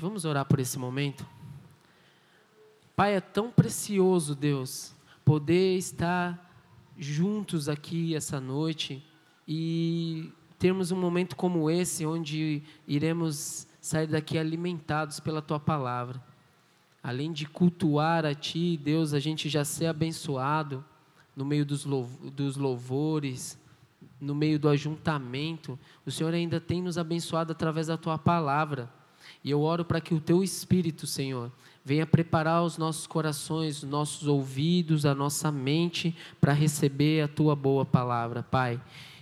Vamos orar por esse momento? Pai, é tão precioso, Deus, poder estar juntos aqui essa noite e termos um momento como esse, onde iremos sair daqui alimentados pela Tua palavra. Além de cultuar a Ti, Deus, a gente já ser abençoado no meio dos louvores, no meio do ajuntamento. O Senhor ainda tem nos abençoado através da Tua palavra. E eu oro para que o teu Espírito, Senhor, venha preparar os nossos corações, os nossos ouvidos, a nossa mente para receber a tua boa palavra, Pai.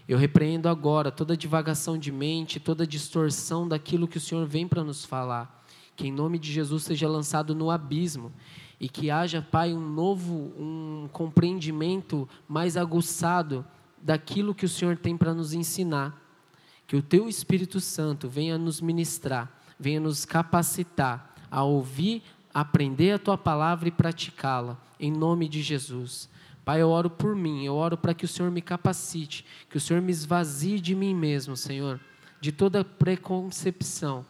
Eu repreendo agora toda divagação de mente, toda distorção daquilo que o Senhor vem para nos falar. Que em nome de Jesus seja lançado no abismo e que haja, Pai, um novo, um compreendimento mais aguçado daquilo que o Senhor tem para nos ensinar. Que o teu Espírito Santo venha nos ministrar venha nos capacitar a ouvir, aprender a tua palavra e praticá-la, em nome de Jesus. Pai, eu oro por mim, eu oro para que o Senhor me capacite, que o Senhor me esvazie de mim mesmo, Senhor, de toda preconcepção,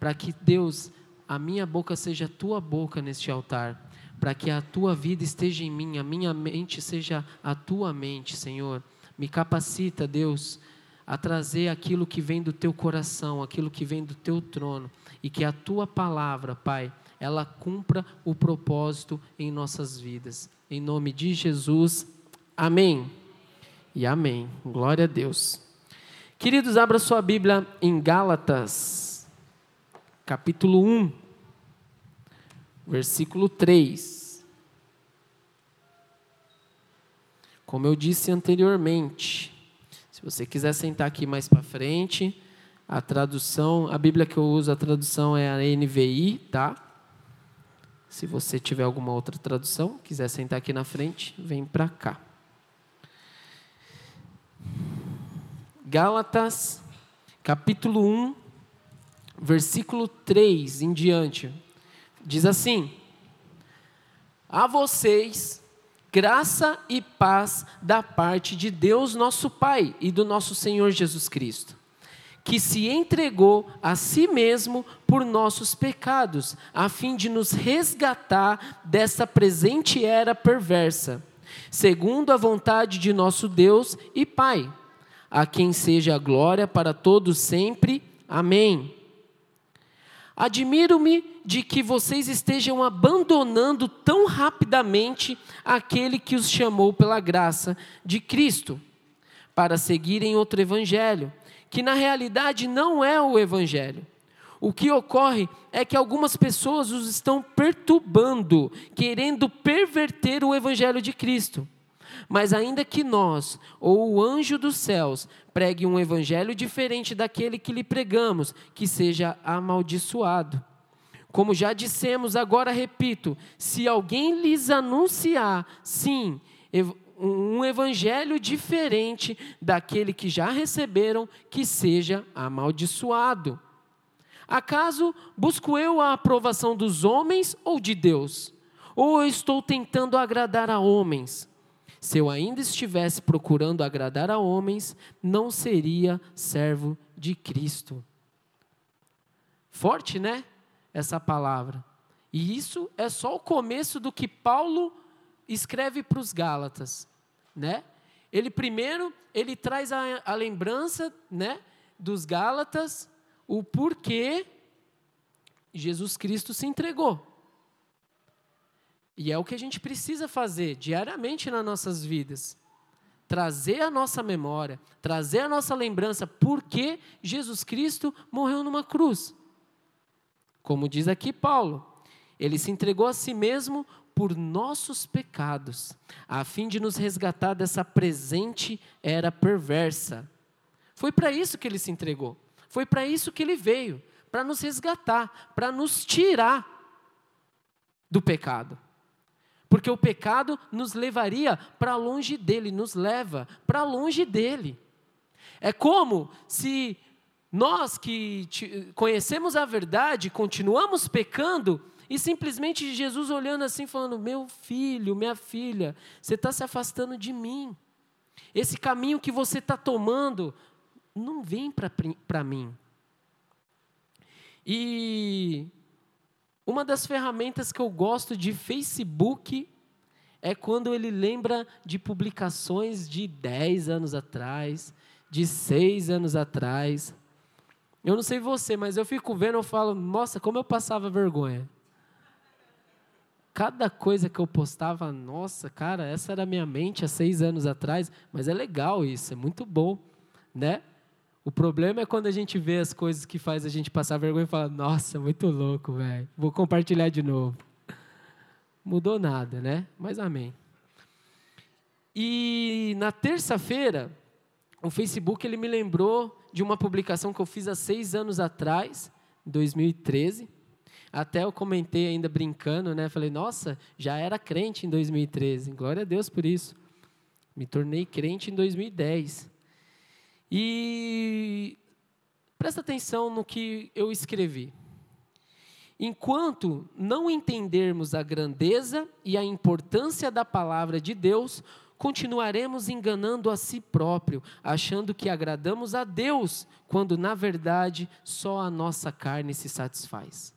para que Deus, a minha boca seja tua boca neste altar, para que a tua vida esteja em mim, a minha mente seja a tua mente, Senhor. Me capacita, Deus, a trazer aquilo que vem do teu coração, aquilo que vem do teu trono, e que a tua palavra, Pai, ela cumpra o propósito em nossas vidas. Em nome de Jesus, amém. E amém. Glória a Deus. Queridos, abra sua Bíblia em Gálatas, capítulo 1, versículo 3. Como eu disse anteriormente, você quiser sentar aqui mais para frente, a tradução, a Bíblia que eu uso, a tradução é a NVI, tá? Se você tiver alguma outra tradução, quiser sentar aqui na frente, vem para cá. Gálatas, capítulo 1, versículo 3 em diante. Diz assim: A vocês graça e paz da parte de Deus, nosso Pai, e do nosso Senhor Jesus Cristo, que se entregou a si mesmo por nossos pecados, a fim de nos resgatar dessa presente era perversa, segundo a vontade de nosso Deus e Pai, a quem seja a glória para todos sempre. Amém. Admiro-me de que vocês estejam abandonando tão rapidamente aquele que os chamou pela graça de Cristo, para seguirem outro evangelho, que na realidade não é o evangelho. O que ocorre é que algumas pessoas os estão perturbando, querendo perverter o evangelho de Cristo. Mas ainda que nós, ou o anjo dos céus, pregue um evangelho diferente daquele que lhe pregamos, que seja amaldiçoado. Como já dissemos, agora repito: se alguém lhes anunciar, sim, um evangelho diferente daquele que já receberam, que seja amaldiçoado. Acaso busco eu a aprovação dos homens ou de Deus? Ou estou tentando agradar a homens? Se eu ainda estivesse procurando agradar a homens, não seria servo de Cristo. Forte, né? Essa palavra. E isso é só o começo do que Paulo escreve para os Gálatas, né? Ele primeiro, ele traz a, a lembrança, né, dos Gálatas, o porquê Jesus Cristo se entregou. E é o que a gente precisa fazer diariamente nas nossas vidas. Trazer a nossa memória, trazer a nossa lembrança, porque Jesus Cristo morreu numa cruz. Como diz aqui Paulo, ele se entregou a si mesmo por nossos pecados, a fim de nos resgatar dessa presente era perversa. Foi para isso que ele se entregou. Foi para isso que ele veio, para nos resgatar, para nos tirar do pecado. Porque o pecado nos levaria para longe dele, nos leva para longe dele. É como se nós que conhecemos a verdade, continuamos pecando e simplesmente Jesus olhando assim, falando: Meu filho, minha filha, você está se afastando de mim. Esse caminho que você está tomando não vem para mim. E Uma das ferramentas que eu gosto de Facebook é quando ele lembra de publicações de 10 anos atrás, de 6 anos atrás. Eu não sei você, mas eu fico vendo, eu falo, nossa, como eu passava vergonha. Cada coisa que eu postava, nossa, cara, essa era a minha mente há seis anos atrás, mas é legal isso, é muito bom, né? O problema é quando a gente vê as coisas que faz a gente passar vergonha e fala, nossa, muito louco, velho. Vou compartilhar de novo. Mudou nada, né? Mas amém. E na terça-feira, o Facebook ele me lembrou de uma publicação que eu fiz há seis anos atrás, 2013. Até eu comentei ainda brincando, né? Falei, nossa, já era crente em 2013. Glória a Deus por isso. Me tornei crente em 2010. E presta atenção no que eu escrevi. Enquanto não entendermos a grandeza e a importância da palavra de Deus, continuaremos enganando a si próprio, achando que agradamos a Deus, quando na verdade só a nossa carne se satisfaz.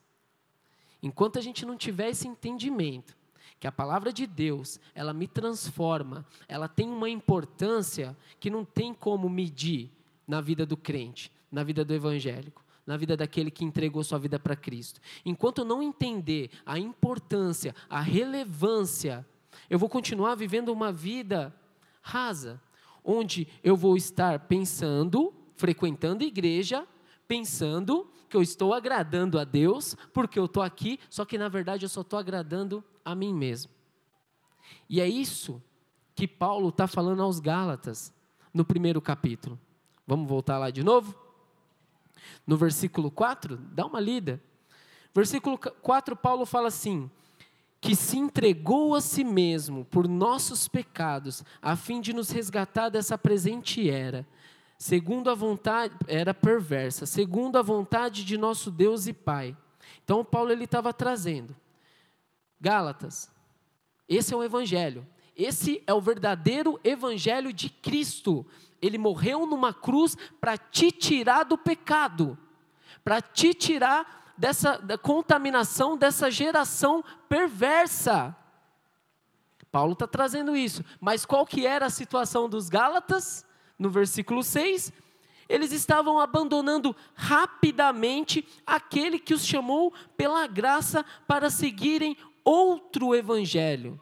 Enquanto a gente não tiver esse entendimento, que a palavra de Deus, ela me transforma, ela tem uma importância que não tem como medir na vida do crente, na vida do evangélico, na vida daquele que entregou sua vida para Cristo. Enquanto eu não entender a importância, a relevância, eu vou continuar vivendo uma vida rasa, onde eu vou estar pensando, frequentando igreja, pensando que eu estou agradando a Deus, porque eu estou aqui, só que na verdade eu só estou agradando a mim mesmo. E é isso que Paulo está falando aos Gálatas, no primeiro capítulo. Vamos voltar lá de novo? No versículo 4, dá uma lida. Versículo 4, Paulo fala assim: que se entregou a si mesmo por nossos pecados, a fim de nos resgatar dessa presente era, segundo a vontade, era perversa, segundo a vontade de nosso Deus e Pai. Então Paulo ele estava trazendo Gálatas. Esse é o evangelho. Esse é o verdadeiro evangelho de Cristo. Ele morreu numa cruz para te tirar do pecado, para te tirar dessa da contaminação dessa geração perversa. Paulo está trazendo isso. Mas qual que era a situação dos Gálatas? No versículo 6, eles estavam abandonando rapidamente aquele que os chamou pela graça para seguirem outro evangelho.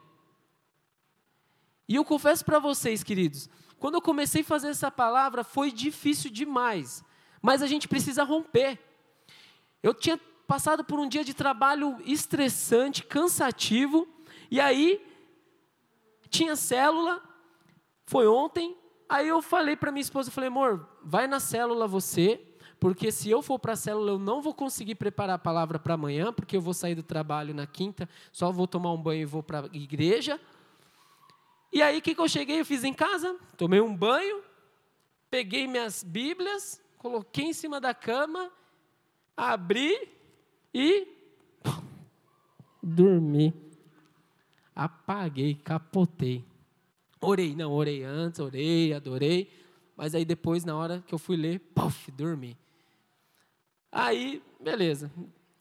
E eu confesso para vocês, queridos, quando eu comecei a fazer essa palavra foi difícil demais, mas a gente precisa romper. Eu tinha passado por um dia de trabalho estressante, cansativo, e aí tinha célula, foi ontem, aí eu falei para minha esposa, falei, amor, vai na célula você, porque se eu for para a célula, eu não vou conseguir preparar a palavra para amanhã, porque eu vou sair do trabalho na quinta, só vou tomar um banho e vou para a igreja. E aí, o que, que eu cheguei? Eu fiz em casa, tomei um banho, peguei minhas Bíblias, coloquei em cima da cama, abri e dormi. Apaguei, capotei. Orei, não, orei antes, orei, adorei, mas aí depois, na hora que eu fui ler, puff, dormi. Aí, beleza.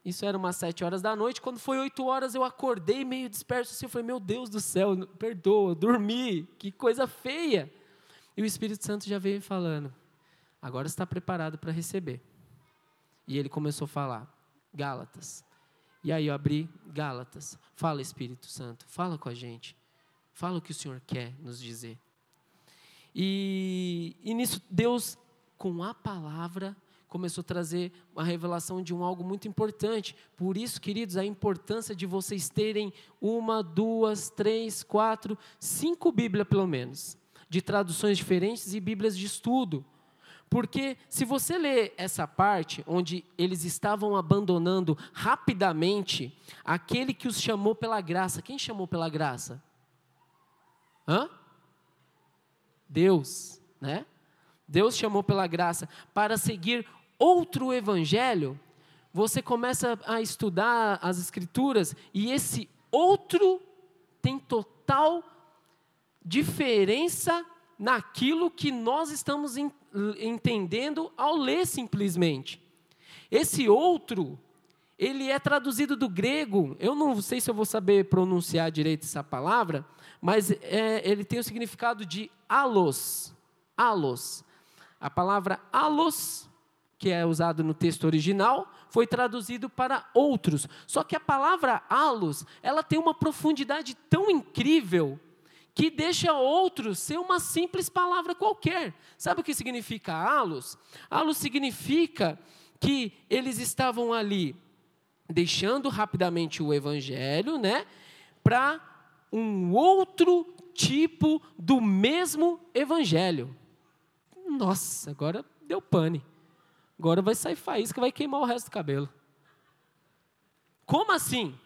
Isso era umas sete horas da noite. Quando foi oito horas, eu acordei meio disperso assim. Eu falei, meu Deus do céu, perdoa, dormi. Que coisa feia. E o Espírito Santo já veio falando: agora está preparado para receber. E ele começou a falar: Gálatas. E aí eu abri Gálatas. Fala, Espírito Santo, fala com a gente. Fala o que o Senhor quer nos dizer. E, e nisso, Deus, com a palavra, começou a trazer uma revelação de um algo muito importante. Por isso, queridos, a importância de vocês terem uma, duas, três, quatro, cinco Bíblias pelo menos, de traduções diferentes e Bíblias de estudo. Porque se você ler essa parte, onde eles estavam abandonando rapidamente aquele que os chamou pela graça, quem chamou pela graça? Hã? Deus, né? Deus chamou pela graça para seguir outro evangelho, você começa a estudar as escrituras e esse outro tem total diferença naquilo que nós estamos entendendo ao ler simplesmente. Esse outro, ele é traduzido do grego, eu não sei se eu vou saber pronunciar direito essa palavra, mas é, ele tem o significado de alos. Alos. A palavra alos, que é usado no texto original, foi traduzido para outros. Só que a palavra alos, ela tem uma profundidade tão incrível que deixa outros ser uma simples palavra qualquer. Sabe o que significa alos? Alos significa que eles estavam ali deixando rapidamente o evangelho, né, para um outro tipo do mesmo evangelho. Nossa, agora deu pane. Agora vai sair faísca, vai queimar o resto do cabelo. Como assim?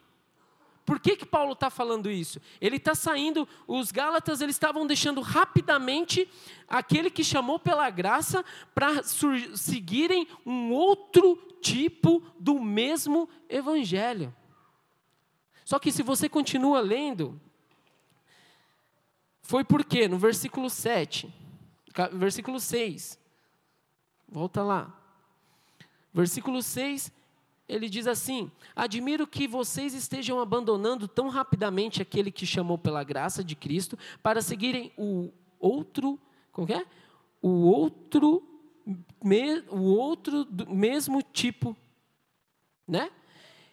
Por que, que Paulo está falando isso? Ele está saindo, os Gálatas eles estavam deixando rapidamente aquele que chamou pela graça para seguirem um outro tipo do mesmo evangelho. Só que se você continua lendo, foi porque no versículo 7, versículo 6, volta lá. Versículo 6, ele diz assim: Admiro que vocês estejam abandonando tão rapidamente aquele que chamou pela graça de Cristo para seguirem o outro, como é? O outro, me, o outro mesmo tipo, né?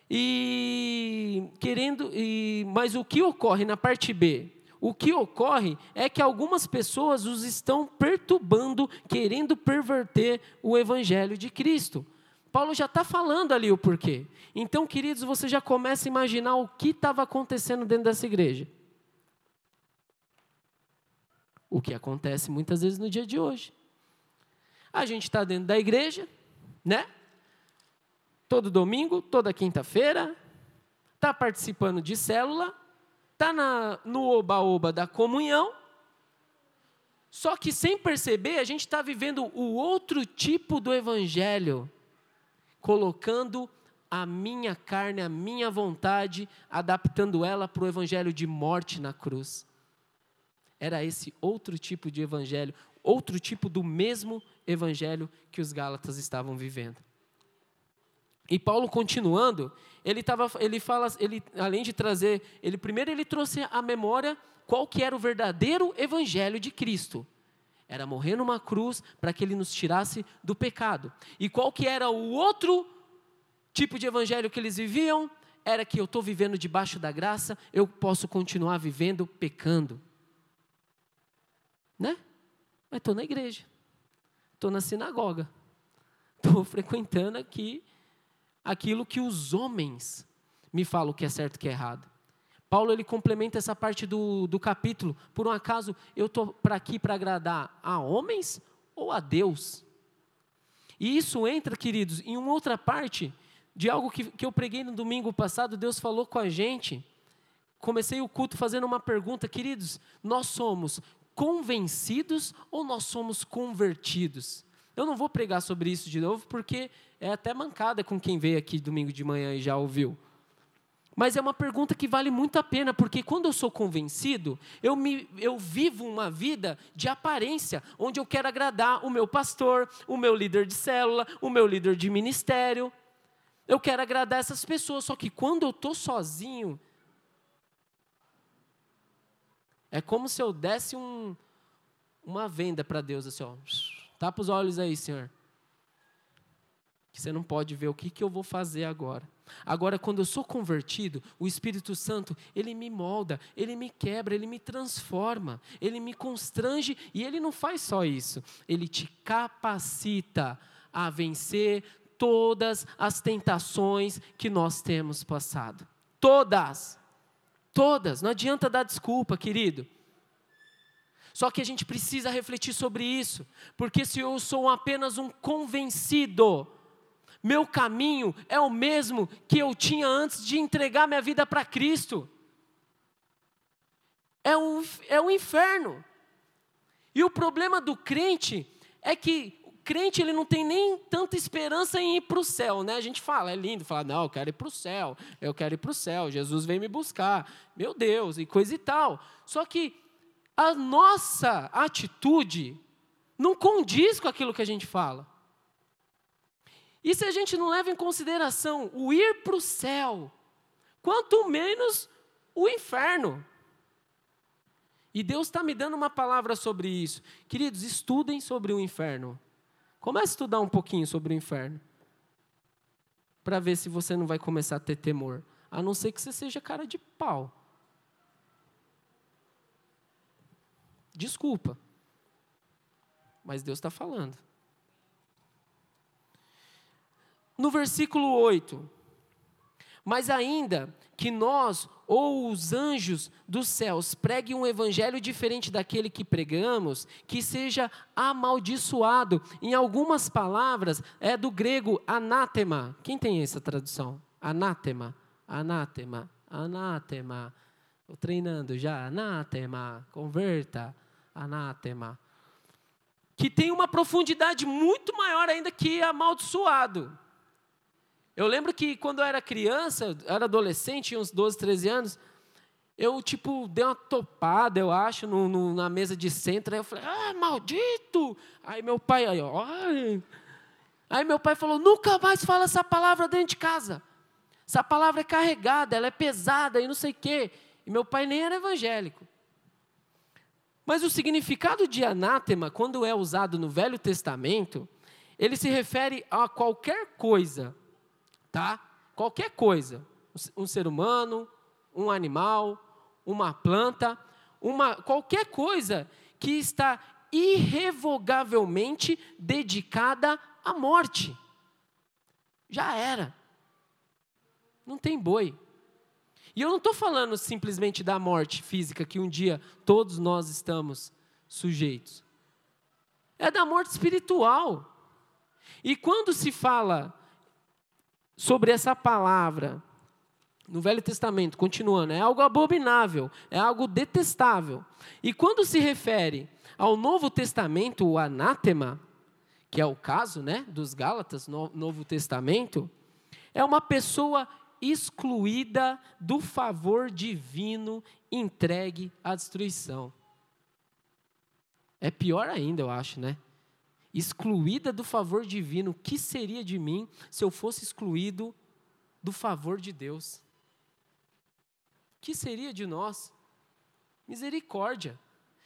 E querendo, e, mas o que ocorre na parte B? O que ocorre é que algumas pessoas os estão perturbando, querendo perverter o evangelho de Cristo. Paulo já está falando ali o porquê. Então, queridos, você já começa a imaginar o que estava acontecendo dentro dessa igreja. O que acontece muitas vezes no dia de hoje. A gente está dentro da igreja, né? Todo domingo, toda quinta-feira, está participando de célula, está no oba-oba da comunhão, só que sem perceber, a gente está vivendo o outro tipo do evangelho colocando a minha carne, a minha vontade, adaptando ela para o evangelho de morte na cruz. Era esse outro tipo de evangelho, outro tipo do mesmo evangelho que os Gálatas estavam vivendo. E Paulo continuando, ele tava, ele fala, ele além de trazer, ele primeiro ele trouxe à memória qual que era o verdadeiro evangelho de Cristo. Era morrer numa cruz para que ele nos tirasse do pecado. E qual que era o outro tipo de evangelho que eles viviam? Era que eu estou vivendo debaixo da graça, eu posso continuar vivendo pecando. Né? Mas estou na igreja, estou na sinagoga, estou frequentando aqui aquilo que os homens me falam que é certo e que é errado. Paulo ele complementa essa parte do, do capítulo. Por um acaso, eu estou para aqui para agradar a homens ou a Deus? E isso entra, queridos, em uma outra parte de algo que, que eu preguei no domingo passado. Deus falou com a gente. Comecei o culto fazendo uma pergunta, queridos: nós somos convencidos ou nós somos convertidos? Eu não vou pregar sobre isso de novo, porque é até mancada com quem veio aqui domingo de manhã e já ouviu. Mas é uma pergunta que vale muito a pena, porque quando eu sou convencido, eu, me, eu vivo uma vida de aparência, onde eu quero agradar o meu pastor, o meu líder de célula, o meu líder de ministério. Eu quero agradar essas pessoas, só que quando eu estou sozinho, é como se eu desse um, uma venda para Deus, assim, ó, tapa os olhos aí, Senhor. Que você não pode ver o que, que eu vou fazer agora. Agora, quando eu sou convertido, o Espírito Santo, ele me molda, ele me quebra, ele me transforma, ele me constrange e ele não faz só isso, ele te capacita a vencer todas as tentações que nós temos passado. Todas. Todas. Não adianta dar desculpa, querido. Só que a gente precisa refletir sobre isso, porque se eu sou apenas um convencido, meu caminho é o mesmo que eu tinha antes de entregar minha vida para Cristo. É um, é um inferno. E o problema do crente é que o crente ele não tem nem tanta esperança em ir para o céu, né? A gente fala, é lindo, fala, não, eu quero ir para o céu, eu quero ir para o céu, Jesus vem me buscar, meu Deus, e coisa e tal. Só que a nossa atitude não condiz com aquilo que a gente fala. E se a gente não leva em consideração o ir para o céu, quanto menos o inferno. E Deus está me dando uma palavra sobre isso. Queridos, estudem sobre o inferno. Comece a estudar um pouquinho sobre o inferno. Para ver se você não vai começar a ter temor. A não ser que você seja cara de pau. Desculpa. Mas Deus está falando. No versículo 8. Mas ainda que nós ou os anjos dos céus preguem um evangelho diferente daquele que pregamos, que seja amaldiçoado. Em algumas palavras, é do grego anátema. Quem tem essa tradução? Anátema, anátema, anátema. Estou treinando já. Anátema, converta, anátema. Que tem uma profundidade muito maior ainda que amaldiçoado. Eu lembro que quando eu era criança, eu era adolescente, tinha uns 12, 13 anos, eu, tipo, dei uma topada, eu acho, no, no, na mesa de centro. Aí eu falei, ah, maldito! Aí meu pai, aí, ó, ai. Aí meu pai falou, nunca mais fala essa palavra dentro de casa. Essa palavra é carregada, ela é pesada e não sei o quê. E meu pai nem era evangélico. Mas o significado de anátema, quando é usado no Velho Testamento, ele se refere a qualquer coisa tá? Qualquer coisa, um ser humano, um animal, uma planta, uma qualquer coisa que está irrevogavelmente dedicada à morte. Já era. Não tem boi. E eu não estou falando simplesmente da morte física que um dia todos nós estamos sujeitos. É da morte espiritual. E quando se fala sobre essa palavra no Velho Testamento, continuando, é algo abominável, é algo detestável. E quando se refere ao Novo Testamento, o anátema, que é o caso né, dos Gálatas, no Novo Testamento, é uma pessoa excluída do favor divino entregue à destruição. É pior ainda, eu acho, né? Excluída do favor divino, o que seria de mim se eu fosse excluído do favor de Deus? O que seria de nós? Misericórdia.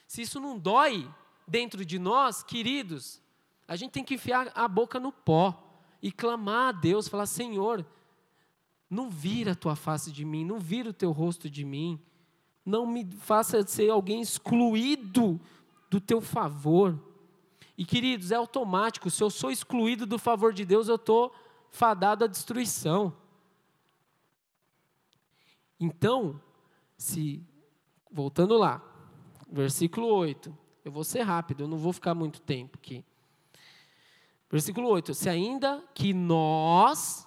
Se isso não dói dentro de nós, queridos, a gente tem que enfiar a boca no pó e clamar a Deus, falar: Senhor, não vira a tua face de mim, não vira o teu rosto de mim, não me faça ser alguém excluído do teu favor. E queridos, é automático, se eu sou excluído do favor de Deus, eu estou fadado à destruição. Então, se, voltando lá, versículo 8, eu vou ser rápido, eu não vou ficar muito tempo aqui. Versículo 8: Se ainda que nós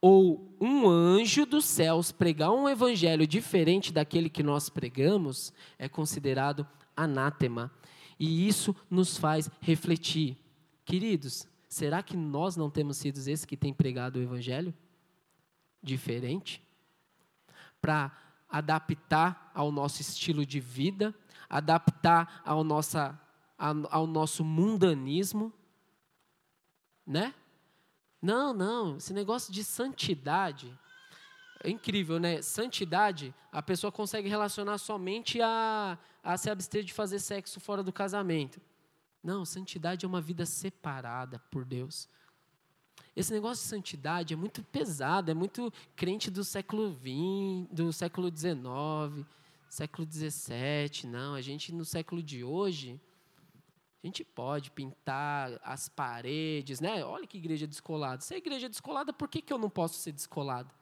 ou um anjo dos céus pregar um evangelho diferente daquele que nós pregamos, é considerado anátema. E isso nos faz refletir. Queridos, será que nós não temos sido esses que têm pregado o Evangelho? Diferente? Para adaptar ao nosso estilo de vida, adaptar ao, nossa, ao nosso mundanismo, né? Não, não, esse negócio de santidade é incrível, né? Santidade, a pessoa consegue relacionar somente a, a se abster de fazer sexo fora do casamento. Não, santidade é uma vida separada por Deus. Esse negócio de santidade é muito pesado, é muito crente do século XX, do século XIX, século XVII. Não, a gente no século de hoje, a gente pode pintar as paredes, né? Olha que igreja descolada. Se é igreja descolada, por que, que eu não posso ser descolado?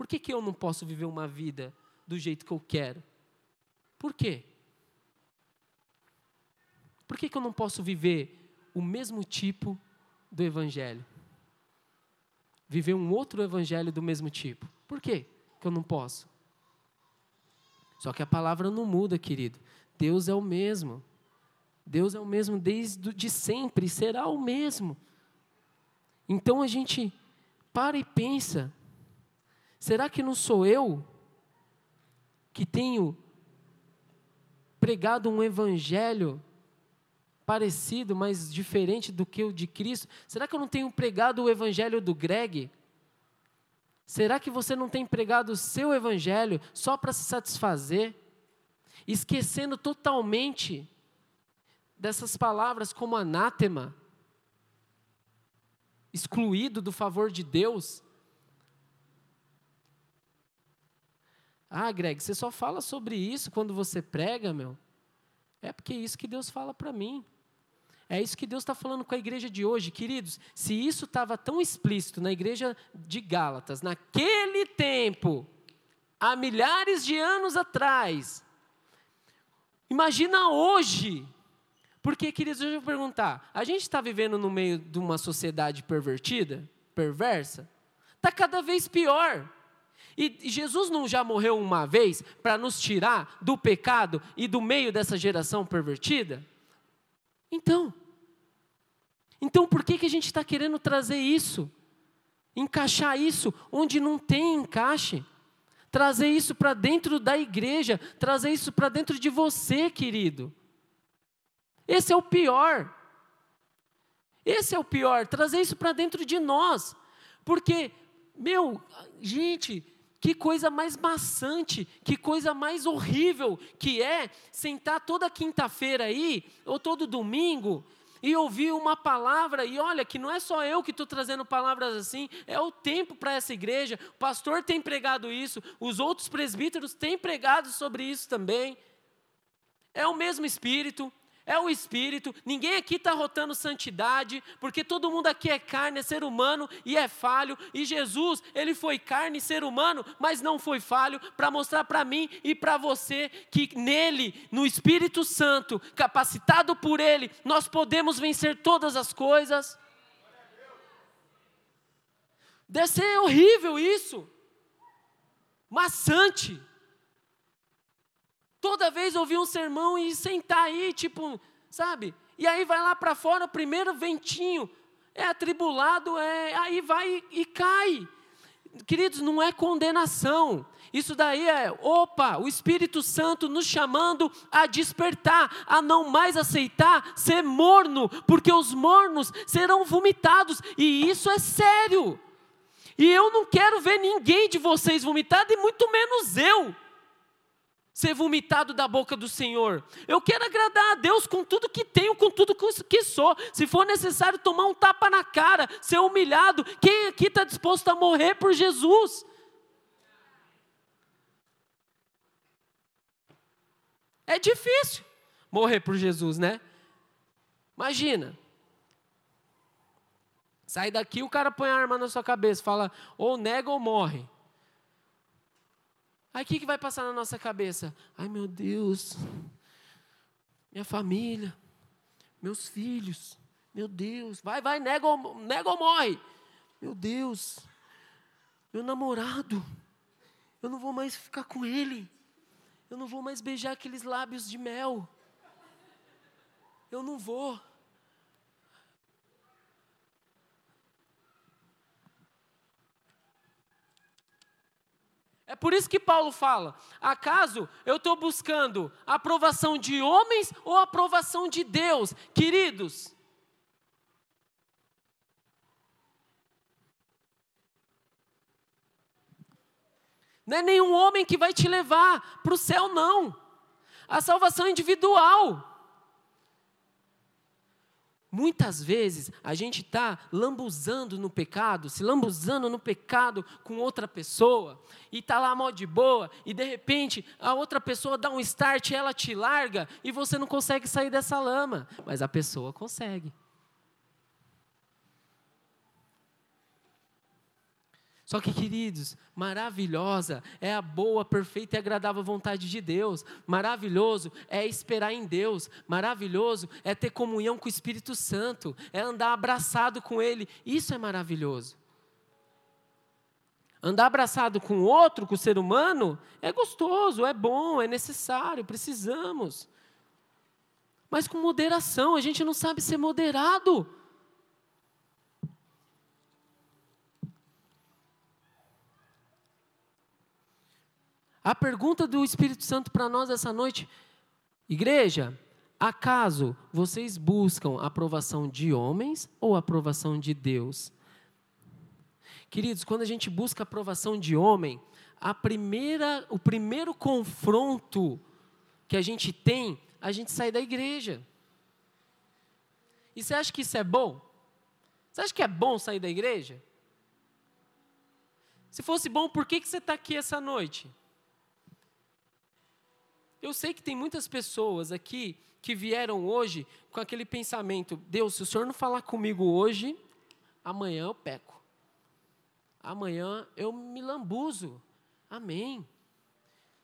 Por que, que eu não posso viver uma vida do jeito que eu quero? Por quê? Por que, que eu não posso viver o mesmo tipo do Evangelho? Viver um outro Evangelho do mesmo tipo? Por quê que eu não posso? Só que a palavra não muda, querido. Deus é o mesmo. Deus é o mesmo desde de sempre, será o mesmo. Então a gente para e pensa Será que não sou eu que tenho pregado um evangelho parecido, mas diferente do que o de Cristo? Será que eu não tenho pregado o evangelho do Greg? Será que você não tem pregado o seu evangelho só para se satisfazer, esquecendo totalmente dessas palavras como anátema, excluído do favor de Deus? Ah, Greg, você só fala sobre isso quando você prega, meu. É porque é isso que Deus fala para mim. É isso que Deus está falando com a igreja de hoje, queridos. Se isso estava tão explícito na igreja de Gálatas, naquele tempo, há milhares de anos atrás, imagina hoje. Porque, queridos, eu perguntar: a gente está vivendo no meio de uma sociedade pervertida, perversa? Está cada vez pior. E Jesus não já morreu uma vez para nos tirar do pecado e do meio dessa geração pervertida? Então, então por que, que a gente está querendo trazer isso? Encaixar isso onde não tem encaixe? Trazer isso para dentro da igreja, trazer isso para dentro de você, querido. Esse é o pior. Esse é o pior, trazer isso para dentro de nós. Porque, meu, gente, que coisa mais maçante, que coisa mais horrível que é sentar toda quinta-feira aí, ou todo domingo, e ouvir uma palavra, e olha, que não é só eu que estou trazendo palavras assim, é o tempo para essa igreja, o pastor tem pregado isso, os outros presbíteros têm pregado sobre isso também. É o mesmo espírito, é o Espírito, ninguém aqui está rotando santidade, porque todo mundo aqui é carne, é ser humano e é falho, e Jesus, ele foi carne ser humano, mas não foi falho, para mostrar para mim e para você que nele, no Espírito Santo, capacitado por ele, nós podemos vencer todas as coisas. Deve ser horrível isso, maçante. Toda vez ouvir um sermão e sentar aí, tipo, sabe? E aí vai lá para fora, o primeiro ventinho, é atribulado, é, aí vai e, e cai. Queridos, não é condenação. Isso daí é, opa, o Espírito Santo nos chamando a despertar, a não mais aceitar ser morno, porque os mornos serão vomitados, e isso é sério. E eu não quero ver ninguém de vocês vomitado, e muito menos eu ser vomitado da boca do Senhor. Eu quero agradar a Deus com tudo que tenho, com tudo que sou. Se for necessário tomar um tapa na cara, ser humilhado, quem aqui está disposto a morrer por Jesus? É difícil morrer por Jesus, né? Imagina. Sai daqui, o cara põe a arma na sua cabeça, fala, ou nega ou morre. Aí o que, que vai passar na nossa cabeça? Ai meu Deus, minha família, meus filhos, meu Deus, vai, vai, nega ou, nega ou morre. Meu Deus, meu namorado, eu não vou mais ficar com ele, eu não vou mais beijar aqueles lábios de mel, eu não vou. É por isso que Paulo fala: acaso eu estou buscando aprovação de homens ou aprovação de Deus? Queridos, não é nenhum homem que vai te levar para o céu, não. A salvação é individual. Muitas vezes a gente está lambuzando no pecado, se lambuzando no pecado com outra pessoa, e está lá mó de boa, e de repente a outra pessoa dá um start ela te larga, e você não consegue sair dessa lama, mas a pessoa consegue. Só que, queridos, maravilhosa é a boa, perfeita e agradável vontade de Deus. Maravilhoso é esperar em Deus. Maravilhoso é ter comunhão com o Espírito Santo. É andar abraçado com Ele. Isso é maravilhoso. Andar abraçado com outro, com o ser humano, é gostoso, é bom, é necessário, precisamos. Mas com moderação, a gente não sabe ser moderado. A pergunta do Espírito Santo para nós essa noite, igreja, Acaso vocês buscam a aprovação de homens ou a aprovação de Deus? Queridos, quando a gente busca a aprovação de homem, a primeira, o primeiro confronto que a gente tem, a gente sai da igreja. E você acha que isso é bom? Você acha que é bom sair da igreja? Se fosse bom, por que, que você está aqui essa noite? Eu sei que tem muitas pessoas aqui que vieram hoje com aquele pensamento: Deus, se o Senhor não falar comigo hoje, amanhã eu peco. Amanhã eu me lambuzo. Amém.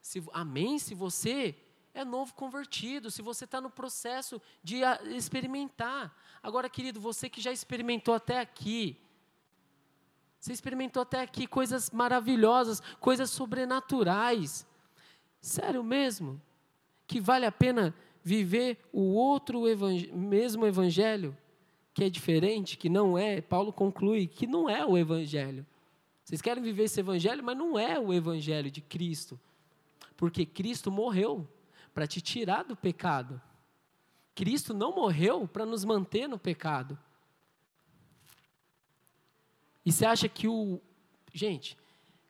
Se, amém se você é novo convertido, se você está no processo de experimentar. Agora, querido, você que já experimentou até aqui, você experimentou até aqui coisas maravilhosas, coisas sobrenaturais. Sério mesmo? Que vale a pena viver o outro evang mesmo evangelho, que é diferente, que não é, Paulo conclui que não é o evangelho. Vocês querem viver esse evangelho, mas não é o evangelho de Cristo. Porque Cristo morreu para te tirar do pecado. Cristo não morreu para nos manter no pecado. E você acha que o. Gente,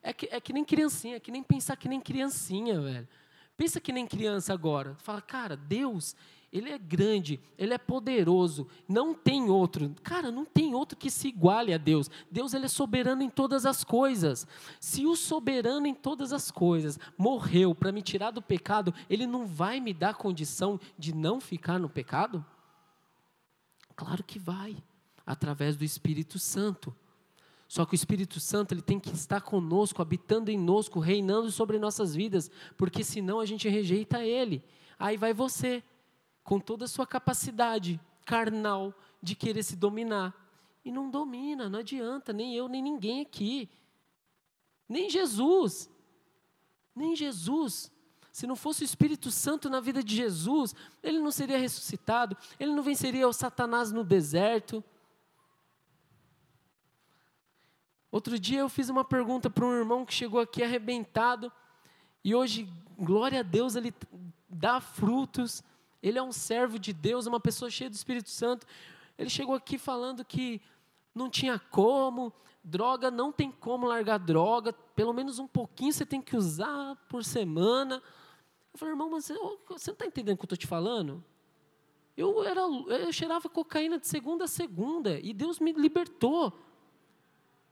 é que, é que nem criancinha, é que nem pensar que nem criancinha, velho. Pensa que nem criança agora. Fala, cara, Deus, Ele é grande, Ele é poderoso, não tem outro. Cara, não tem outro que se iguale a Deus. Deus, Ele é soberano em todas as coisas. Se o soberano em todas as coisas morreu para me tirar do pecado, Ele não vai me dar condição de não ficar no pecado? Claro que vai, através do Espírito Santo. Só que o Espírito Santo ele tem que estar conosco, habitando em nós, reinando sobre nossas vidas, porque senão a gente rejeita Ele. Aí vai você, com toda a sua capacidade carnal de querer se dominar. E não domina, não adianta, nem eu, nem ninguém aqui. Nem Jesus. Nem Jesus. Se não fosse o Espírito Santo na vida de Jesus, ele não seria ressuscitado, ele não venceria o Satanás no deserto. Outro dia eu fiz uma pergunta para um irmão que chegou aqui arrebentado e hoje, glória a Deus, ele dá frutos. Ele é um servo de Deus, uma pessoa cheia do Espírito Santo. Ele chegou aqui falando que não tinha como, droga, não tem como largar droga, pelo menos um pouquinho você tem que usar por semana. Eu falei, irmão, mas você não está entendendo o que eu estou te falando? Eu, era, eu cheirava cocaína de segunda a segunda e Deus me libertou.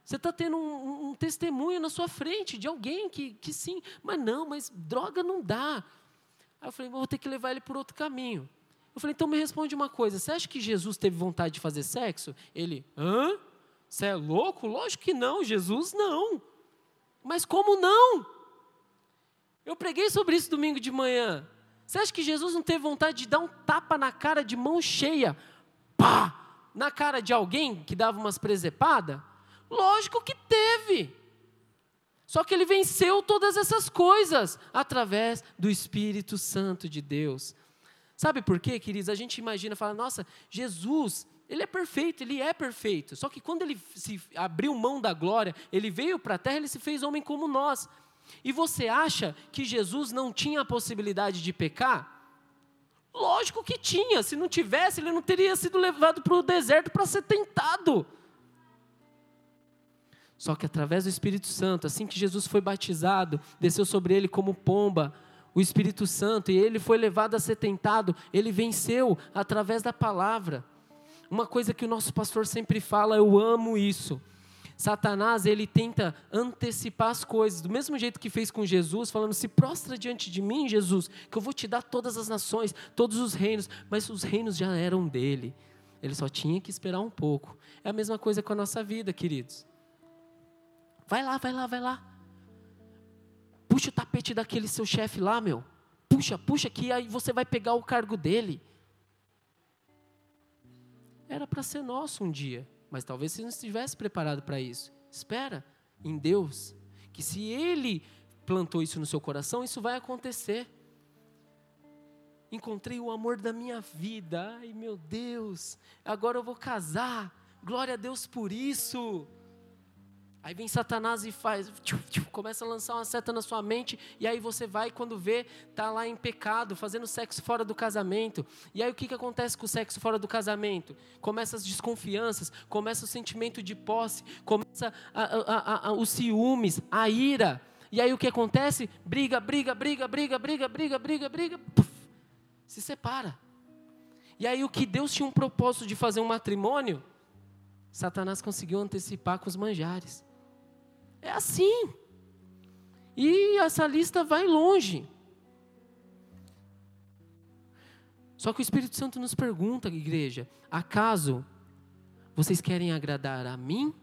Você está tendo um, um, testemunho na sua frente de alguém que, que sim, mas não, mas droga não dá. Aí eu falei, vou ter que levar ele por outro caminho. Eu falei, então me responde uma coisa: você acha que Jesus teve vontade de fazer sexo? Ele, hã? Você é louco? Lógico que não, Jesus não. Mas como não? Eu preguei sobre isso domingo de manhã. Você acha que Jesus não teve vontade de dar um tapa na cara de mão cheia? Pá! Na cara de alguém que dava umas presepadas? Lógico que teve. Só que ele venceu todas essas coisas através do Espírito Santo de Deus. Sabe por quê, queridos? A gente imagina, fala, nossa, Jesus, ele é perfeito, ele é perfeito. Só que quando ele se abriu mão da glória, ele veio para a terra, ele se fez homem como nós. E você acha que Jesus não tinha a possibilidade de pecar? Lógico que tinha. Se não tivesse, ele não teria sido levado para o deserto para ser tentado. Só que através do Espírito Santo, assim que Jesus foi batizado, desceu sobre ele como pomba, o Espírito Santo, e ele foi levado a ser tentado, ele venceu através da palavra. Uma coisa que o nosso pastor sempre fala, eu amo isso. Satanás, ele tenta antecipar as coisas, do mesmo jeito que fez com Jesus, falando: se prostra diante de mim, Jesus, que eu vou te dar todas as nações, todos os reinos, mas os reinos já eram dele. Ele só tinha que esperar um pouco. É a mesma coisa com a nossa vida, queridos. Vai lá, vai lá, vai lá. Puxa o tapete daquele seu chefe lá, meu. Puxa, puxa, que aí você vai pegar o cargo dele. Era para ser nosso um dia, mas talvez você não estivesse preparado para isso. Espera em Deus, que se Ele plantou isso no seu coração, isso vai acontecer. Encontrei o amor da minha vida, ai meu Deus, agora eu vou casar, glória a Deus por isso. Aí vem Satanás e faz, tchuf, tchuf, começa a lançar uma seta na sua mente, e aí você vai, quando vê, tá lá em pecado, fazendo sexo fora do casamento. E aí o que, que acontece com o sexo fora do casamento? Começa as desconfianças, começa o sentimento de posse, começa a, a, a, os ciúmes, a ira. E aí o que acontece? Briga, briga, briga, briga, briga, briga, briga, briga, puff, se separa. E aí o que Deus tinha um propósito de fazer um matrimônio, Satanás conseguiu antecipar com os manjares. É assim. E essa lista vai longe. Só que o Espírito Santo nos pergunta, igreja: acaso vocês querem agradar a mim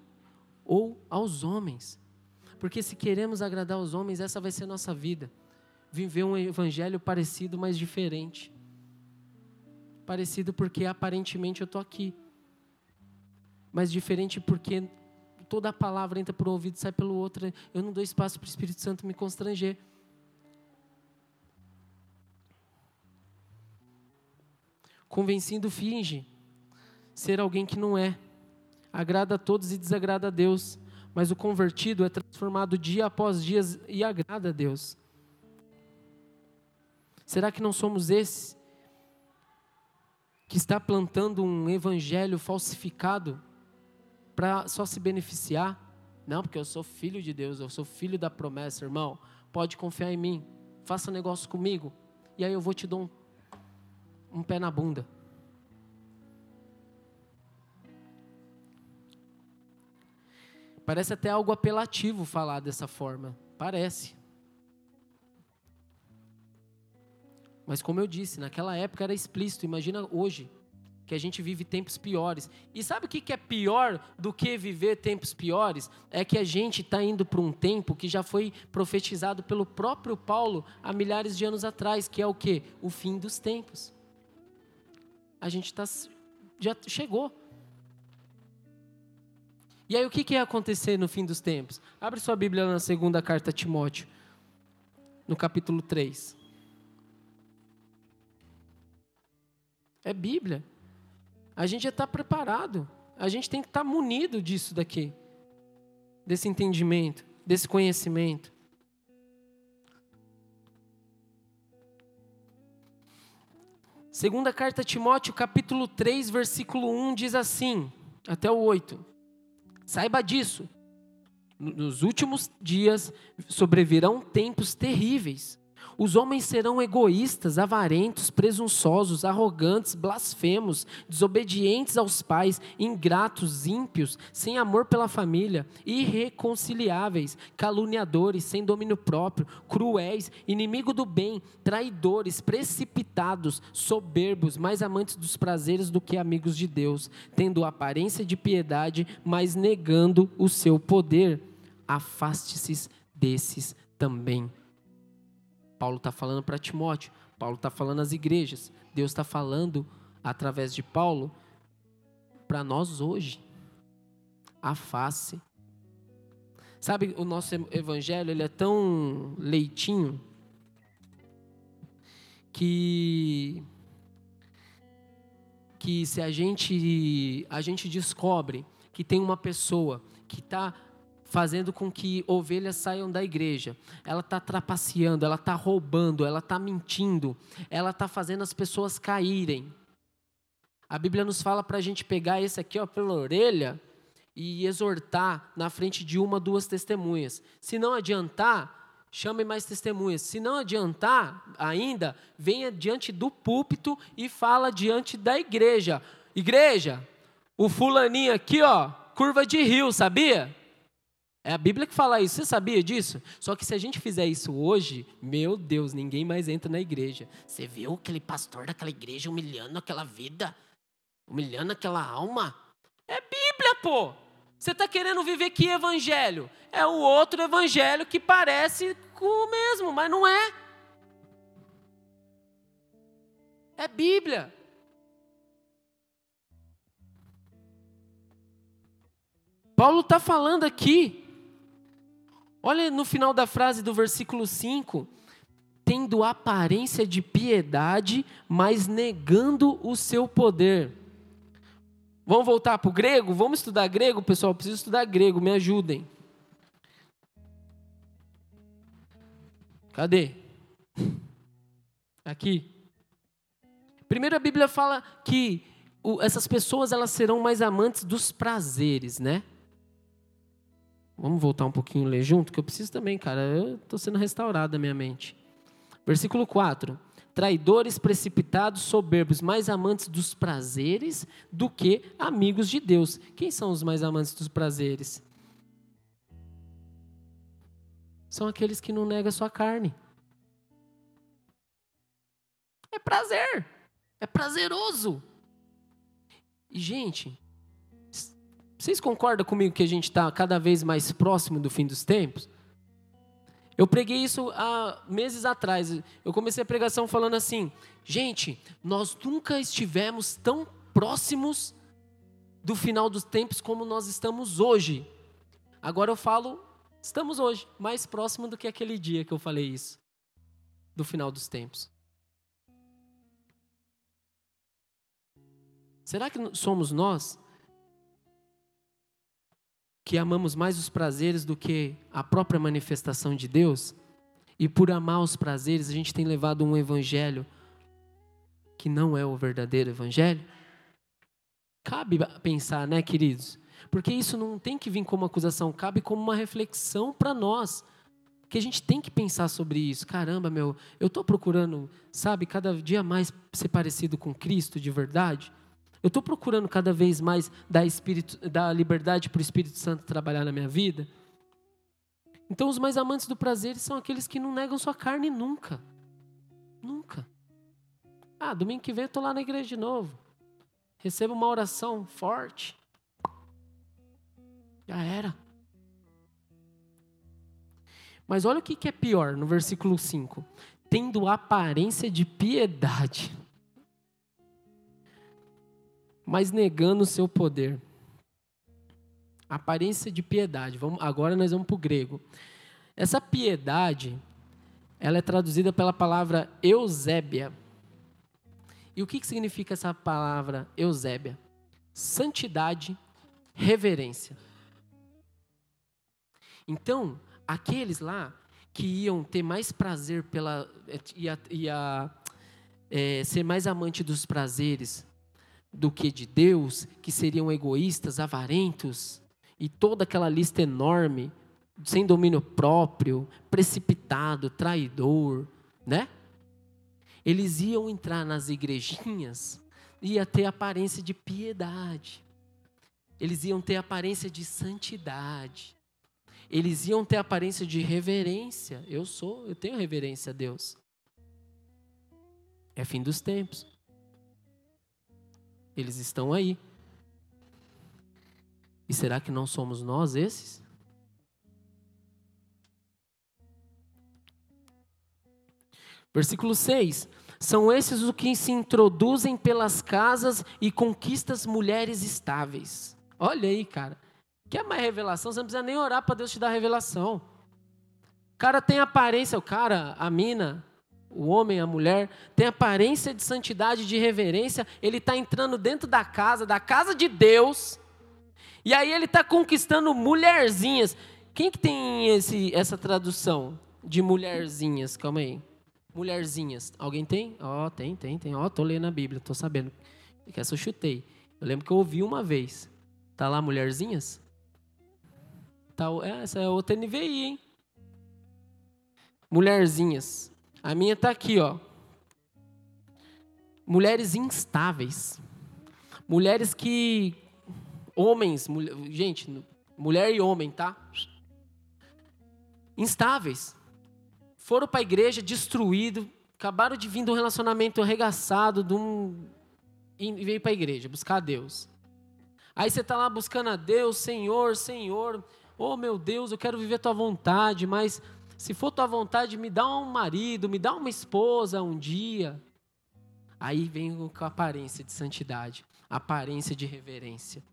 ou aos homens? Porque se queremos agradar aos homens, essa vai ser nossa vida. Viver um evangelho parecido, mas diferente. Parecido porque aparentemente eu estou aqui. Mas diferente porque toda a palavra entra por um ouvido e sai pelo outro. Eu não dou espaço para o Espírito Santo me constranger. Convencido finge ser alguém que não é. Agrada a todos e desagrada a Deus. Mas o convertido é transformado dia após dia e agrada a Deus. Será que não somos esses que está plantando um evangelho falsificado? Para só se beneficiar. Não, porque eu sou filho de Deus, eu sou filho da promessa, irmão. Pode confiar em mim. Faça negócio comigo. E aí eu vou te dar um, um pé na bunda. Parece até algo apelativo falar dessa forma. Parece. Mas como eu disse, naquela época era explícito. Imagina hoje que a gente vive tempos piores. E sabe o que é pior do que viver tempos piores? É que a gente está indo para um tempo que já foi profetizado pelo próprio Paulo há milhares de anos atrás, que é o que? O fim dos tempos. A gente tá, já chegou. E aí o que, que ia acontecer no fim dos tempos? Abre sua Bíblia na segunda carta a Timóteo, no capítulo 3. É Bíblia. A gente já está preparado. A gente tem que estar tá munido disso daqui. Desse entendimento, desse conhecimento. Segunda carta a Timóteo, capítulo 3, versículo 1 diz assim, até o 8. Saiba disso. Nos últimos dias sobrevirão tempos terríveis os homens serão egoístas, avarentos, presunçosos, arrogantes, blasfemos, desobedientes aos pais, ingratos, ímpios, sem amor pela família, irreconciliáveis, caluniadores, sem domínio próprio, cruéis, inimigo do bem, traidores, precipitados, soberbos, mais amantes dos prazeres do que amigos de Deus, tendo aparência de piedade, mas negando o seu poder. Afaste-se desses também. Paulo está falando para Timóteo, Paulo está falando às igrejas, Deus está falando através de Paulo para nós hoje. A face. Sabe, o nosso evangelho ele é tão leitinho que que se a gente a gente descobre que tem uma pessoa que está fazendo com que ovelhas saiam da igreja. Ela está trapaceando, ela está roubando, ela está mentindo, ela está fazendo as pessoas caírem. A Bíblia nos fala para a gente pegar esse aqui ó, pela orelha e exortar na frente de uma, duas testemunhas. Se não adiantar, chame mais testemunhas. Se não adiantar ainda, venha diante do púlpito e fala diante da igreja. Igreja, o fulaninho aqui, ó, curva de rio, sabia? É a Bíblia que fala isso, você sabia disso? Só que se a gente fizer isso hoje, meu Deus, ninguém mais entra na igreja. Você viu aquele pastor daquela igreja humilhando aquela vida? Humilhando aquela alma? É Bíblia, pô! Você está querendo viver que evangelho? É o outro evangelho que parece com o mesmo, mas não é. É Bíblia. Paulo está falando aqui Olha no final da frase do versículo 5. Tendo aparência de piedade, mas negando o seu poder. Vamos voltar para o grego? Vamos estudar grego, pessoal? Eu preciso estudar grego, me ajudem. Cadê? Aqui. Primeiro a Bíblia fala que essas pessoas elas serão mais amantes dos prazeres, né? Vamos voltar um pouquinho e ler junto, que eu preciso também, cara. Eu estou sendo restaurado a minha mente. Versículo 4. Traidores, precipitados, soberbos, mais amantes dos prazeres do que amigos de Deus. Quem são os mais amantes dos prazeres? São aqueles que não negam a sua carne. É prazer. É prazeroso. E, gente, vocês concordam comigo que a gente está cada vez mais próximo do fim dos tempos? Eu preguei isso há meses atrás. Eu comecei a pregação falando assim: gente, nós nunca estivemos tão próximos do final dos tempos como nós estamos hoje. Agora eu falo, estamos hoje, mais próximo do que aquele dia que eu falei isso, do final dos tempos. Será que somos nós que amamos mais os prazeres do que a própria manifestação de Deus, e por amar os prazeres a gente tem levado um evangelho que não é o verdadeiro evangelho? Cabe pensar, né, queridos? Porque isso não tem que vir como acusação, cabe como uma reflexão para nós. Que a gente tem que pensar sobre isso. Caramba, meu, eu estou procurando, sabe, cada dia mais ser parecido com Cristo de verdade. Eu estou procurando cada vez mais dar, espírito, dar liberdade para o Espírito Santo trabalhar na minha vida? Então, os mais amantes do prazer são aqueles que não negam sua carne nunca. Nunca. Ah, domingo que vem eu estou lá na igreja de novo. Recebo uma oração forte. Já era. Mas olha o que é pior no versículo 5: tendo aparência de piedade mas negando o seu poder. Aparência de piedade. Vamos, agora nós vamos para o grego. Essa piedade, ela é traduzida pela palavra Eusébia. E o que, que significa essa palavra Eusébia? Santidade, reverência. Então, aqueles lá que iam ter mais prazer pela. ia, ia é, ser mais amante dos prazeres, do que de Deus, que seriam egoístas, avarentos, e toda aquela lista enorme, sem domínio próprio, precipitado, traidor, né? Eles iam entrar nas igrejinhas, ia ter aparência de piedade. Eles iam ter aparência de santidade. Eles iam ter aparência de reverência. Eu sou, eu tenho reverência a Deus. É fim dos tempos. Eles estão aí. E será que não somos nós esses? Versículo 6. São esses os que se introduzem pelas casas e conquistas mulheres estáveis. Olha aí, cara. Quer mais revelação? Você não precisa nem orar para Deus te dar revelação. O cara tem aparência, o cara, a mina, o homem, a mulher, tem aparência de santidade, de reverência, ele está entrando dentro da casa, da casa de Deus, e aí ele está conquistando mulherzinhas. Quem que tem esse, essa tradução de mulherzinhas? Calma aí. Mulherzinhas. Alguém tem? Ó, oh, tem, tem, tem. Ó, oh, tô lendo a Bíblia, tô sabendo. Essa eu chutei. Eu lembro que eu ouvi uma vez. Tá lá mulherzinhas? Tá, é, essa é outra NVI, hein? Mulherzinhas. A minha está aqui, ó. Mulheres instáveis. Mulheres que. Homens, mulher, gente, mulher e homem, tá? Instáveis. Foram para a igreja destruído, acabaram de vir de um relacionamento arregaçado, de um, e veio para a igreja buscar a Deus. Aí você está lá buscando a Deus, Senhor, Senhor, oh meu Deus, eu quero viver a tua vontade, mas se for tua vontade, me dá um marido, me dá uma esposa um dia. Aí vem com a aparência de santidade, aparência de reverência.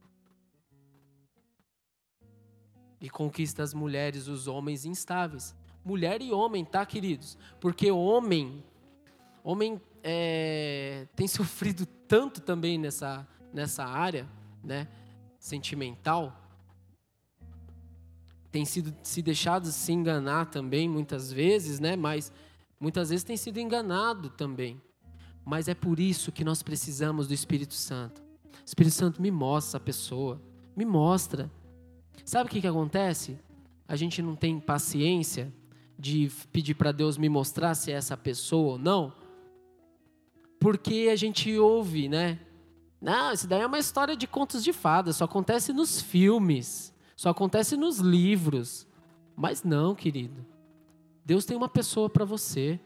E conquista as mulheres, os homens instáveis. Mulher e homem, tá, queridos? Porque homem, homem é, tem sofrido tanto também nessa, nessa área, né, sentimental, tem sido se deixado se enganar também muitas vezes, né? Mas muitas vezes tem sido enganado também. Mas é por isso que nós precisamos do Espírito Santo. Espírito Santo me mostra a pessoa, me mostra. Sabe o que, que acontece? A gente não tem paciência de pedir para Deus me mostrar se é essa pessoa ou não, porque a gente ouve, né? Não, isso daí é uma história de contos de fadas, só acontece nos filmes. Só acontece nos livros. Mas não, querido. Deus tem uma pessoa para você.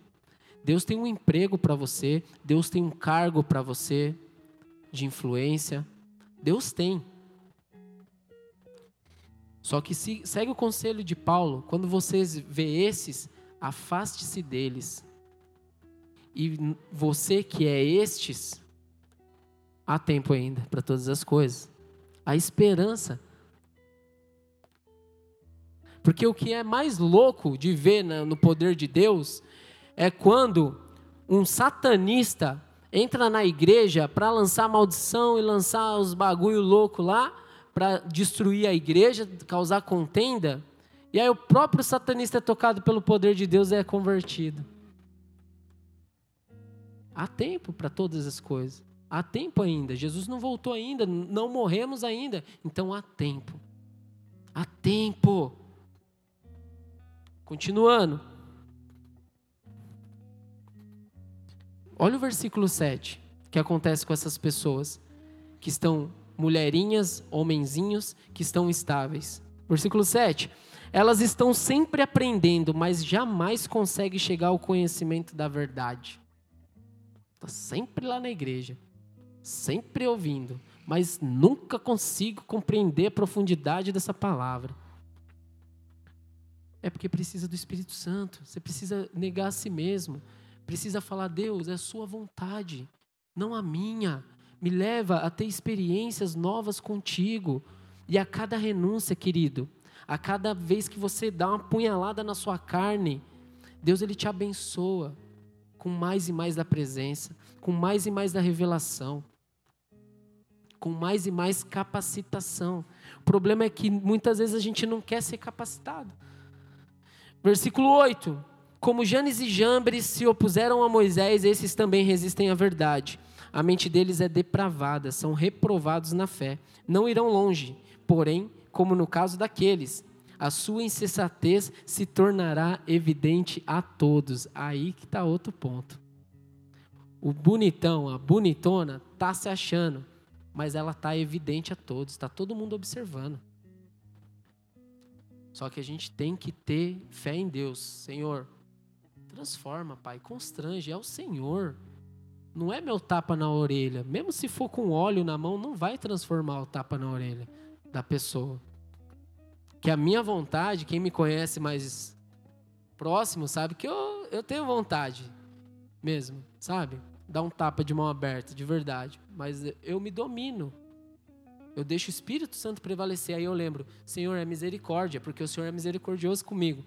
Deus tem um emprego para você. Deus tem um cargo para você de influência. Deus tem. Só que se, segue o conselho de Paulo, quando vocês vê esses, afaste-se deles. E você que é estes, há tempo ainda para todas as coisas. A esperança porque o que é mais louco de ver no poder de Deus é quando um satanista entra na igreja para lançar maldição e lançar os bagulho louco lá, para destruir a igreja, causar contenda, e aí o próprio satanista é tocado pelo poder de Deus e é convertido. Há tempo para todas as coisas. Há tempo ainda. Jesus não voltou ainda, não morremos ainda. Então há tempo. Há tempo. Continuando. Olha o versículo 7, que acontece com essas pessoas que estão mulherinhas, homenzinhos, que estão estáveis. Versículo 7. Elas estão sempre aprendendo, mas jamais conseguem chegar ao conhecimento da verdade. Está sempre lá na igreja, sempre ouvindo, mas nunca consigo compreender a profundidade dessa palavra. É porque precisa do Espírito Santo. Você precisa negar a si mesmo. Precisa falar, Deus, é a sua vontade, não a minha. Me leva a ter experiências novas contigo. E a cada renúncia, querido, a cada vez que você dá uma punhalada na sua carne, Deus ele te abençoa com mais e mais da presença, com mais e mais da revelação, com mais e mais capacitação. O problema é que muitas vezes a gente não quer ser capacitado. Versículo 8: Como Janes e Jambres se opuseram a Moisés, esses também resistem à verdade. A mente deles é depravada, são reprovados na fé. Não irão longe, porém, como no caso daqueles, a sua insensatez se tornará evidente a todos. Aí que está outro ponto. O bonitão, a bonitona, está se achando, mas ela está evidente a todos, está todo mundo observando. Só que a gente tem que ter fé em Deus. Senhor, transforma, Pai, constrange, é o Senhor. Não é meu tapa na orelha. Mesmo se for com óleo na mão, não vai transformar o tapa na orelha da pessoa. Que a minha vontade, quem me conhece mais próximo, sabe que eu, eu tenho vontade mesmo, sabe? Dar um tapa de mão aberta, de verdade. Mas eu me domino. Eu deixo o Espírito Santo prevalecer. Aí eu lembro, Senhor, é misericórdia, porque o Senhor é misericordioso comigo.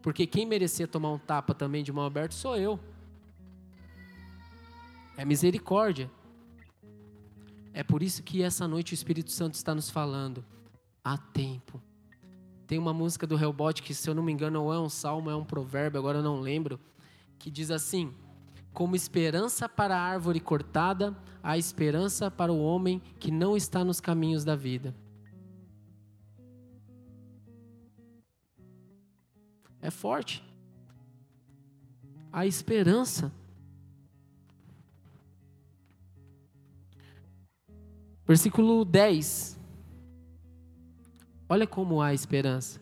Porque quem merecia tomar um tapa também de mão aberta sou eu. É misericórdia. É por isso que essa noite o Espírito Santo está nos falando. Há tempo. Tem uma música do Hellbot que, se eu não me engano, ou é um salmo, é um provérbio, agora eu não lembro, que diz assim: como esperança para a árvore cortada, há esperança para o homem que não está nos caminhos da vida. É forte. A esperança. Versículo 10. Olha como há esperança.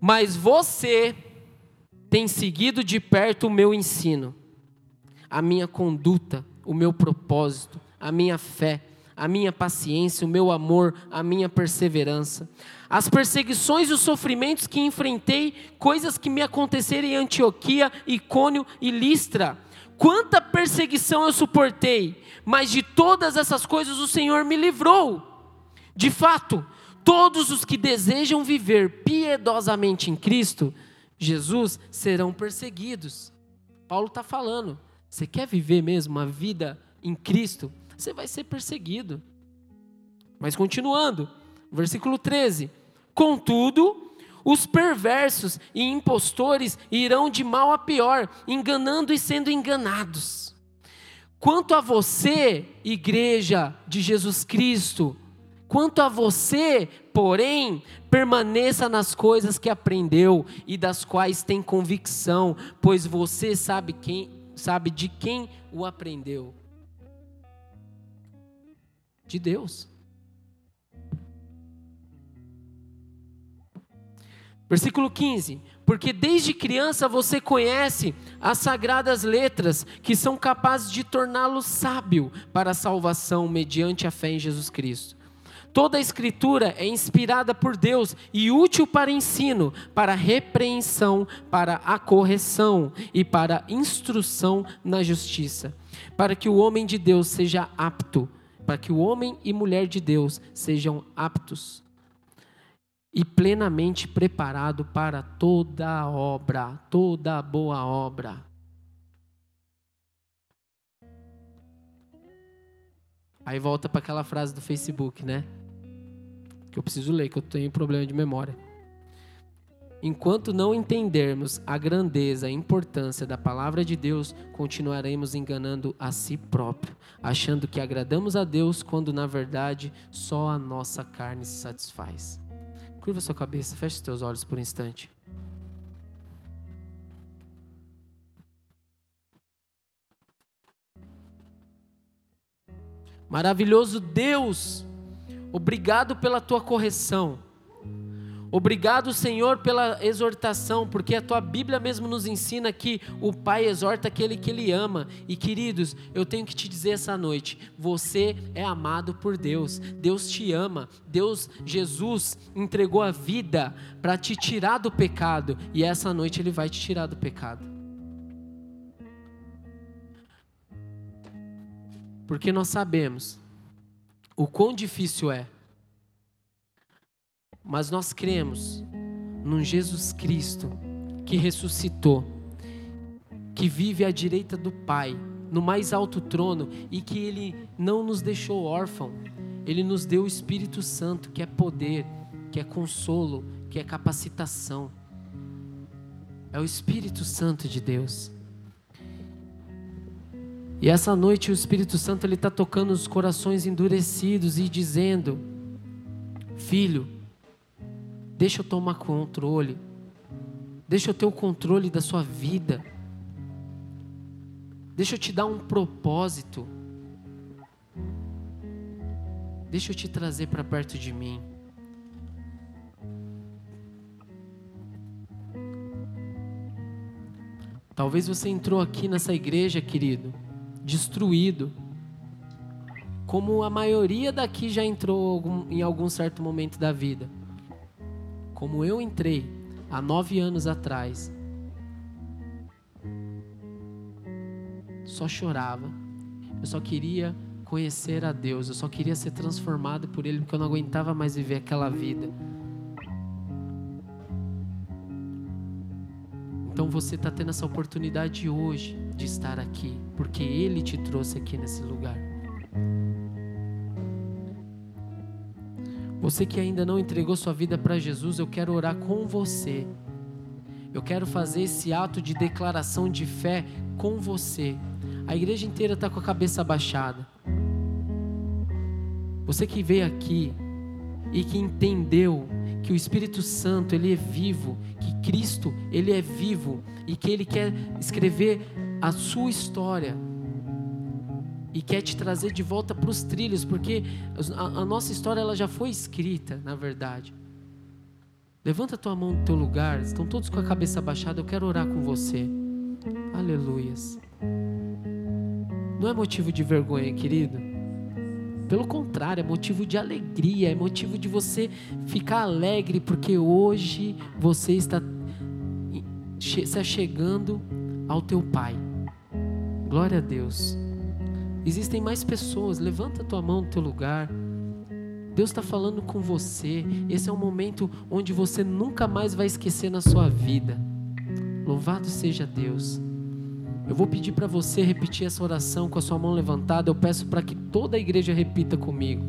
Mas você tem seguido de perto o meu ensino, a minha conduta, o meu propósito, a minha fé, a minha paciência, o meu amor, a minha perseverança. As perseguições e os sofrimentos que enfrentei, coisas que me aconteceram em Antioquia, Icônio e Listra. Quanta perseguição eu suportei, mas de todas essas coisas o Senhor me livrou. De fato, todos os que desejam viver piedosamente em Cristo Jesus serão perseguidos. Paulo está falando. Você quer viver mesmo uma vida em Cristo? Você vai ser perseguido. Mas continuando, versículo 13: Contudo, os perversos e impostores irão de mal a pior, enganando e sendo enganados. Quanto a você, igreja de Jesus Cristo, quanto a você, porém, permaneça nas coisas que aprendeu e das quais tem convicção, pois você sabe quem sabe de quem o aprendeu. De Deus. Versículo 15: Porque desde criança você conhece as sagradas letras que são capazes de torná-lo sábio para a salvação mediante a fé em Jesus Cristo. Toda a Escritura é inspirada por Deus e útil para ensino, para repreensão, para a correção e para instrução na justiça, para que o homem de Deus seja apto, para que o homem e mulher de Deus sejam aptos e plenamente preparado para toda obra, toda boa obra. Aí volta para aquela frase do Facebook, né? Que eu preciso ler, que eu tenho problema de memória. Enquanto não entendermos a grandeza e importância da palavra de Deus, continuaremos enganando a si próprio, achando que agradamos a Deus quando na verdade só a nossa carne se satisfaz. Curva sua cabeça, feche seus olhos por um instante. Maravilhoso Deus, obrigado pela tua correção. Obrigado, Senhor, pela exortação, porque a tua Bíblia mesmo nos ensina que o Pai exorta aquele que ele ama. E queridos, eu tenho que te dizer essa noite: você é amado por Deus, Deus te ama, Deus, Jesus, entregou a vida para te tirar do pecado, e essa noite ele vai te tirar do pecado. Porque nós sabemos o quão difícil é mas nós cremos num Jesus Cristo que ressuscitou, que vive à direita do Pai, no mais alto trono e que Ele não nos deixou órfão, Ele nos deu o Espírito Santo, que é poder, que é consolo, que é capacitação. É o Espírito Santo de Deus. E essa noite o Espírito Santo ele está tocando os corações endurecidos e dizendo: Filho, Deixa eu tomar controle. Deixa eu ter o controle da sua vida. Deixa eu te dar um propósito. Deixa eu te trazer para perto de mim. Talvez você entrou aqui nessa igreja, querido, destruído. Como a maioria daqui já entrou em algum certo momento da vida como eu entrei há nove anos atrás, só chorava, eu só queria conhecer a Deus, eu só queria ser transformado por Ele, porque eu não aguentava mais viver aquela vida. Então você está tendo essa oportunidade hoje de estar aqui, porque Ele te trouxe aqui nesse lugar. Você que ainda não entregou sua vida para Jesus, eu quero orar com você. Eu quero fazer esse ato de declaração de fé com você. A igreja inteira está com a cabeça baixada. Você que veio aqui e que entendeu que o Espírito Santo ele é vivo, que Cristo ele é vivo e que ele quer escrever a sua história e quer te trazer de volta para os trilhos, porque a, a, nossa história ela já foi escrita, na verdade. Levanta a tua mão no teu lugar, estão todos com a cabeça baixada, eu quero orar com você. Aleluias. Não é motivo de vergonha, querido. Pelo contrário, é motivo de alegria, é motivo de você ficar alegre, porque hoje você está se chegando ao teu Pai. Glória a Deus. Existem mais pessoas. Levanta a tua mão no teu lugar. Deus está falando com você. Esse é um momento onde você nunca mais vai esquecer na sua vida. Louvado seja Deus. Eu vou pedir para você repetir essa oração com a sua mão levantada. Eu peço para que toda a igreja repita comigo.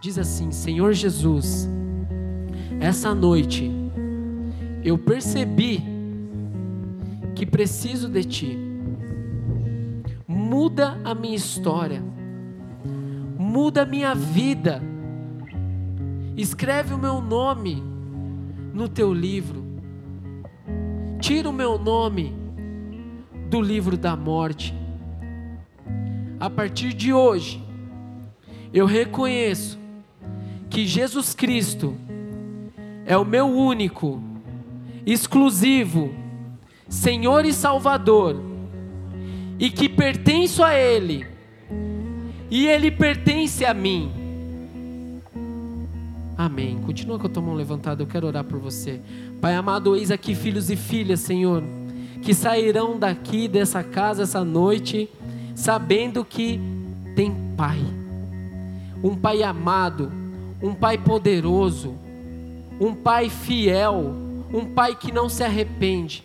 Diz assim: Senhor Jesus, essa noite eu percebi que preciso de Ti. Muda a minha história, muda a minha vida. Escreve o meu nome no Teu livro. Tira o meu nome do livro da morte. A partir de hoje, eu reconheço que Jesus Cristo é o meu único, exclusivo Senhor e Salvador, e que pertenço a Ele, e Ele pertence a mim. Amém. Continua com a tua mão levantada, eu quero orar por você. Pai amado, eis aqui filhos e filhas, Senhor, que sairão daqui dessa casa essa noite, sabendo que tem Pai, um Pai amado, um Pai poderoso, um Pai fiel, um Pai que não se arrepende.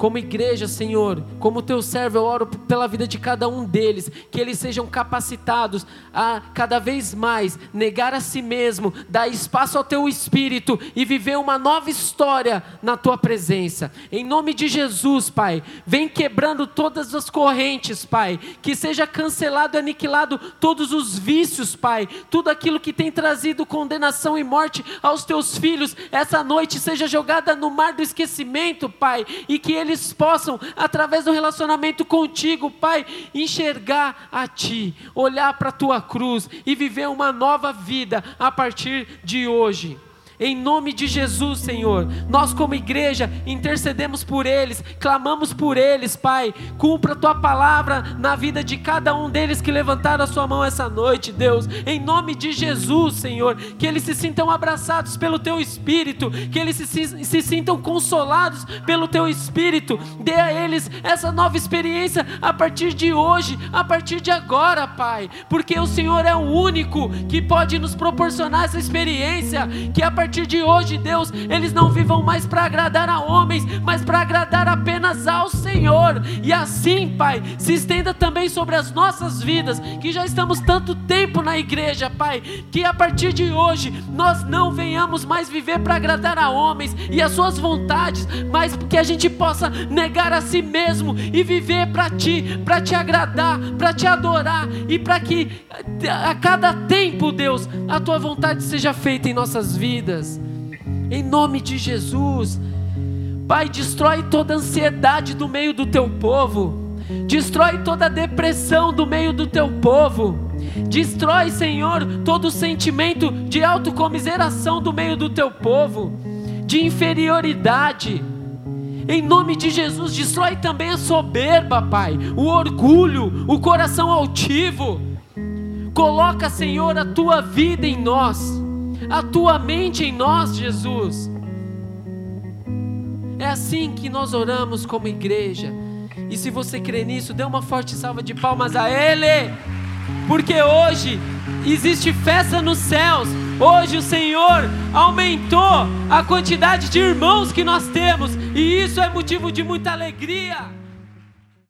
Como igreja, Senhor, como teu servo, eu oro pela vida de cada um deles, que eles sejam capacitados a cada vez mais negar a si mesmo, dar espaço ao teu espírito e viver uma nova história na tua presença. Em nome de Jesus, Pai, vem quebrando todas as correntes, Pai, que seja cancelado e aniquilado todos os vícios, Pai, tudo aquilo que tem trazido condenação e morte aos teus filhos, essa noite seja jogada no mar do esquecimento, Pai, e que eles eles possam, através do relacionamento contigo, Pai, enxergar a Ti, olhar para a Tua cruz e viver uma nova vida a partir de hoje. Em nome de Jesus, Senhor, nós como igreja intercedemos por eles, clamamos por eles, Pai. Cumpra a tua palavra na vida de cada um deles que levantaram a sua mão essa noite, Deus. Em nome de Jesus, Senhor, que eles se sintam abraçados pelo teu espírito, que eles se, se, sintam consolados pelo teu espírito. Dê a eles essa nova experiência a partir de hoje, a partir de agora, Pai, porque o Senhor é o único que pode nos proporcionar essa experiência, que a partir partir de hoje, Deus, eles não vivam mais para agradar a homens, mas para agradar apenas ao Senhor. E assim, Pai, se estenda também sobre as nossas vidas, que já estamos tanto tempo na igreja, Pai, que a partir de hoje nós não venhamos mais viver para agradar a homens e as suas vontades, mas que a gente possa negar a si mesmo e viver para Ti, para Te agradar, para Te adorar e para que a cada tempo, Deus, a Tua vontade seja feita em nossas vidas vidas. Em nome de Jesus. Pai, destrói toda ansiedade do meio do teu povo. Destrói toda depressão do meio do teu povo. Destrói, Senhor, todo sentimento de autocomiseração do meio do teu povo, de inferioridade. Em nome de Jesus, destrói também a soberba, Pai, o orgulho, o coração altivo. Coloca, Senhor, a tua vida em nós a tua mente em nós, Jesus. É assim que nós oramos como igreja. E se você crê nisso, dê uma forte salva de palmas a Ele, porque hoje existe festa nos céus. Hoje o Senhor aumentou a quantidade de irmãos que nós temos, e isso é motivo de muita alegria.